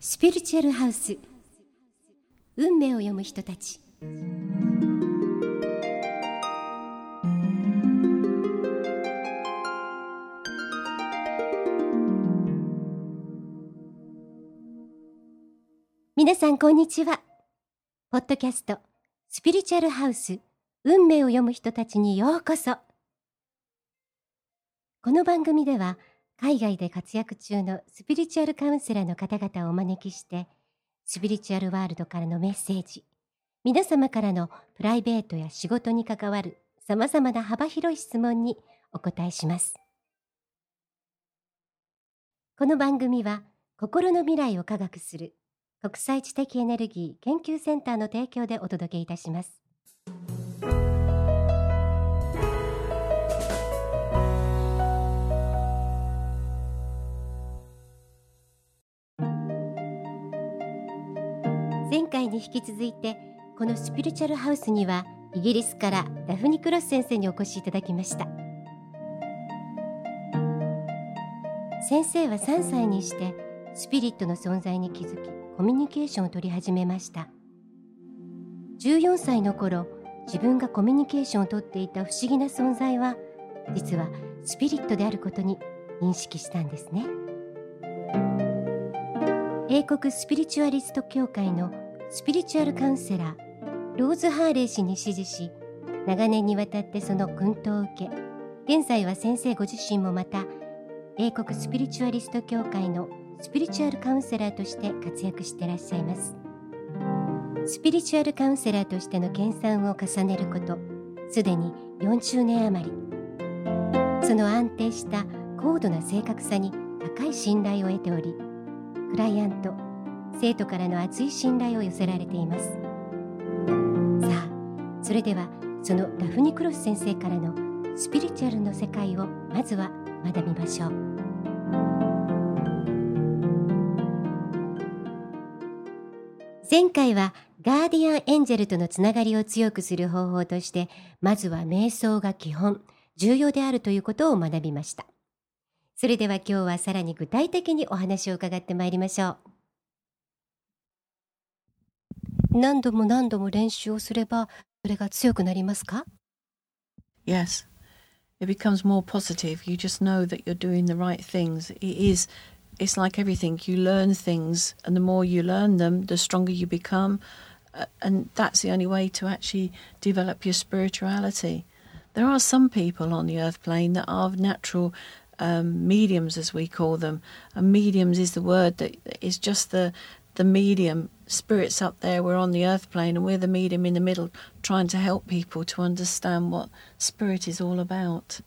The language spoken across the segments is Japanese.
スピリチュアルハウス。運命を読む人たち。皆さんこんにちは。ポッドキャストスピリチュアルハウス。運命を読む人たちにようこそ。この番組では海外で活躍中のスピリチュアルカウンセラーの方々をお招きして、スピリチュアルワールドからのメッセージ、皆様からのプライベートや仕事に関わる様々な幅広い質問にお答えします。この番組は心の未来を科学する国際知的エネルギー研究センターの提供でお届けいたします。前回に引き続いてこのスピリチュアルハウスにはイギリスからダフニ・クロス先生にお越しいただきました。先生は3歳にしてスピリットの存在に気づきコミュニケーションを取り始めました。14歳の頃自分がコミュニケーションをとっていた不思議な存在は実はスピリットであることに認識したんですね。英国スピリチュアリスト協会のスピリチュアルカウンセラーローズ・ハーレー氏に師事し長年にわたってその薫陶を受け現在は先生ご自身もまた英国スピリチュアリスト協会のスピリチュアルカウンセラーとして活躍していらっしゃいます。スピリチュアルカウンセラーとしての研鑽を重ねることすでに40年余り。その安定した高度な正確さに高い信頼を得ておりクライアント。生徒からの厚い信頼を寄せられています。さあそれではそのダフニ・クロス先生からのスピリチュアルの世界をまずは学びましょう。前回はガーディアンエンジェルとのつながりを強くする方法としてまずは瞑想が基本重要であるということを学びました。それでは今日はさらに具体的にお話を伺ってまいりましょう。何度も何度も練習をすれば、それが強くなりますか Yes. It becomes more positive. You just know that you're doing the right things. It is, it's like everything. You learn things, and the more you learn them, the stronger you become. Uh, and that's the only way to actually develop your spirituality. There are some people on the earth plane that are natural um, mediums, as we call them. And mediums is the word that is just the the medium. Spirits up there, we're on the earth plane, and we're the medium in the middle, trying to help people to understand what spirit is all about.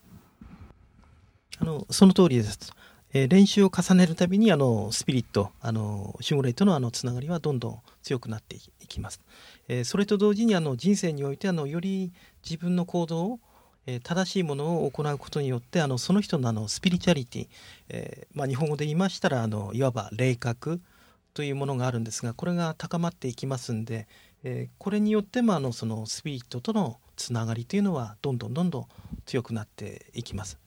あのその通りです。えー、練習を重ねるたびにあのスピリット、あの守護霊とのあのつながりはどんどん強くなっていきます。えー、それと同時にあの人生においてあのより自分の行動をえ正しいものを行うことによってあのその人のあのスピリチュアリティ、えー、まあ、日本語で言いましたらあのいわば霊覚というものがあるんですがこれが高まっていきますんで、えー、これによってもあのそのスピリットとのつながりというのはどんどんどんどん強くなっていきます。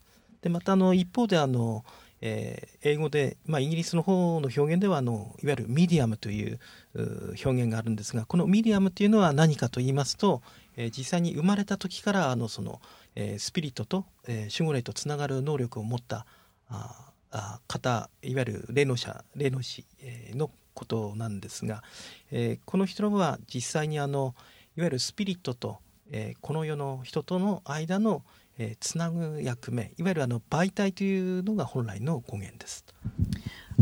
でまたあの一方であの、えー、英語で、まあ、イギリスの方の表現ではあのいわゆるミディアムという表現があるんですがこのミディアムというのは何かと言いますと、えー、実際に生まれた時からあのそのえー、スピリットと、えー、守護霊とつながる能力を持ったああ方いわゆる霊能者霊能師、えー、のことなんですが、えー、この人は実際にあのいわゆるスピリットと、えー、この世の人との間の、えー、つなぐ役目いわゆるあの媒体というのが本来の語源です。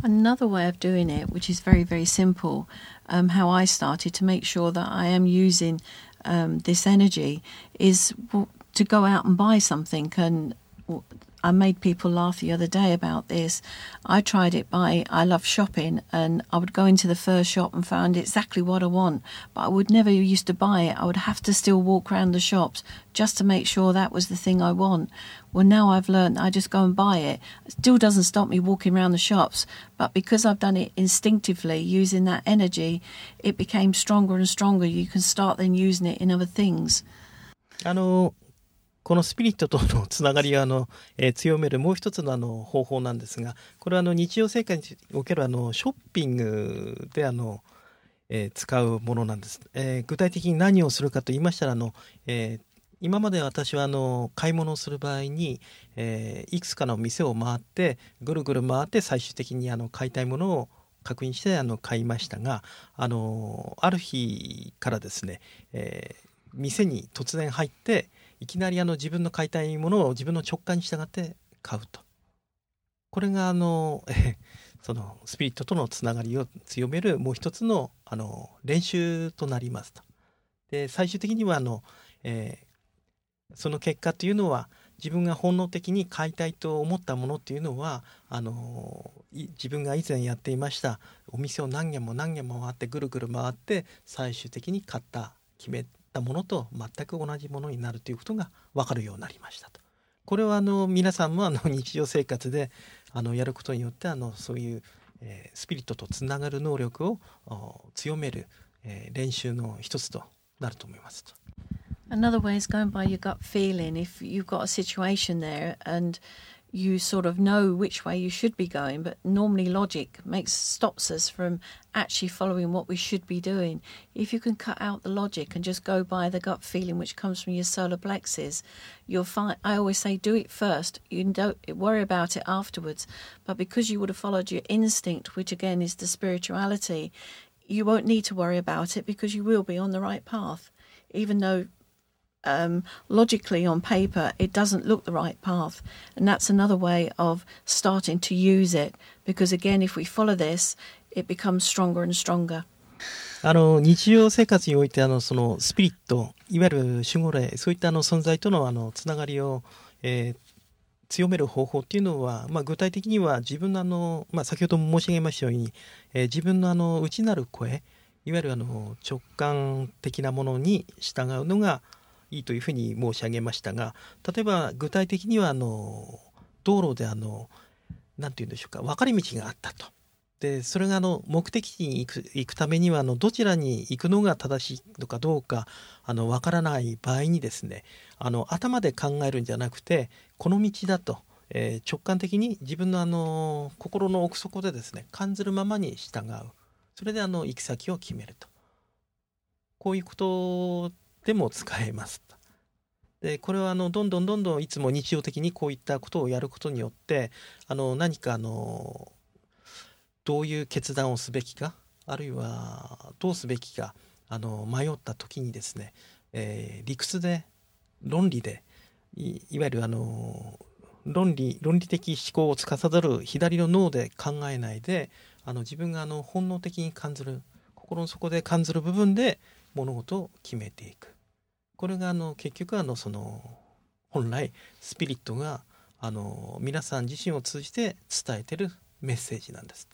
Another way of doing it, which is very, very simple, um, how I started to make sure that I am using um, this energy is to go out and buy something and I made people laugh the other day about this. I tried it by I love shopping and I would go into the first shop and find exactly what I want, but I would never used to buy it. I would have to still walk around the shops just to make sure that was the thing I want. Well, now I've learned I just go and buy it. It still doesn't stop me walking around the shops, but because I've done it instinctively using that energy, it became stronger and stronger. You can start then using it in other things. あのこのスピリットとのつながりをあの、えー、強めるもう一つのあの方法なんですがこれはあの日常生活におけるあのショッピングであの、えー、使うものなんです、えー、具体的に何をするかと言いましたらあの、え今まで私はあの買い物をする場合に、えいくつかの店を回ってぐるぐる回って最終的にあの買いたいものを確認してあの買いましたがあのある日からですね、え店に突然入っていきなりあの自分の買いたいものを自分の直感に従って買うとこれがあのえ そのスピリットとのつながりを強めるもう一つのあの練習となりますと。で最終的にはあの、えー、その結果というのは自分が本能的に買いたいと思ったものっていうのはあの自分が以前やっていましたお店を何軒も何軒も回ってぐるぐる回って最終的に買った決めったものと全く同じものになるということが分かるようになりましたと。これはあの皆さんもあの 日常生活であのやることによってあのそういう、え、スピリットとつながる能力を強める、え、練習の一つとなると思いますと。Another way is going by your gut feeling. If you've got a situation there and you sort of know which way you should be going, but normally logic makes stops us from actually following what we should be doing. If you can cut out the logic and just go by the gut feeling which comes from your solar plexus, you'll find I always say do it first. You don't worry about it afterwards. But because you would have followed your instinct, which again is the spirituality, you won't need to worry about it because you will be on the right path. Even though um, logically on paper, it doesn't look the right path. And that's another way of starting to use it. Because again, if we follow this, it becomes stronger and stronger. あの日常生活においてあのそのスピリットいわゆる守護霊そういったあの存在とのあのつながりを、えー、強める方法っていうのは、まあ、具体的には自分のあの、まあ、先ほども申し上げましたように、えー、自分のあの内なる声いわゆるあの直感的なものに従うのがいいというふうに申し上げましたが例えば具体的にはあの道路であの何て言うんでしょうか分かれ道があったと。でそれがあの目的地に行く行くためにはあのどちらに行くのが正しいのかどうかあの分からない場合にですねあの頭で考えるんじゃなくてこの道だと、えー、直感的に自分のあの心の奥底でですね感じるままに従うそれであの行き先を決めるとこういうことでも使えます。でこれはあのどんどんどんどんいつも日常的にこういったことをやることによってあの何かあのどういう決断をすべきかあるいはどうすべきかあの迷った時にですね、えー、理屈で論理でいわゆるあの論理論理的思考を司る左の脳で考えないであの自分があの本能的に感じる心の底で感じる部分で物事を決めていくこれがあの結局あのその本来スピリットがあの皆さん自身を通じて伝えてるメッセージなんです。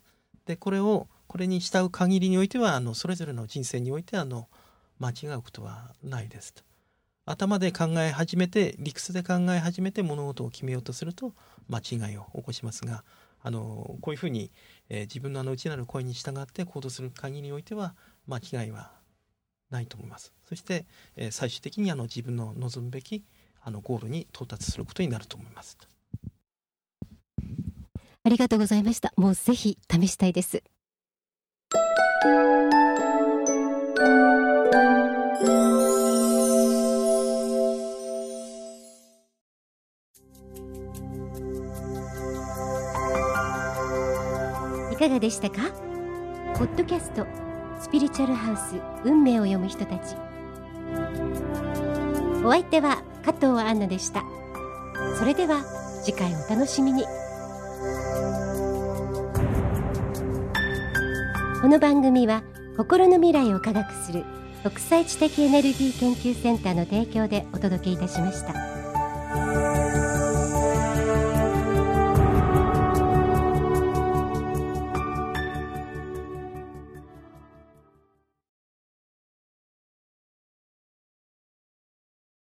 でこれをこれに従う限りにおいてはあのそれぞれの人生においてあの間違うことはないですと。頭で考え始めて理屈で考え始めて物事を決めようとすると間違いを起こしますがあのこういうふうに、えー、自分のあの内なる声に従って行動する限りにおいては間違いはないと思います。そして、えー、最終的にあの自分の望むべきあのゴールに到達することになると思います。ありがとうございました。もうぜひ試したいです。いかがでしたか？ポッドキャストスピリチュアルハウス運命を読む人たち。お相手は加藤杏奈でした。それでは次回お楽しみに。この番組は心の未来を科学する国際知的エネルギー研究センターの提供でお届けいたしました。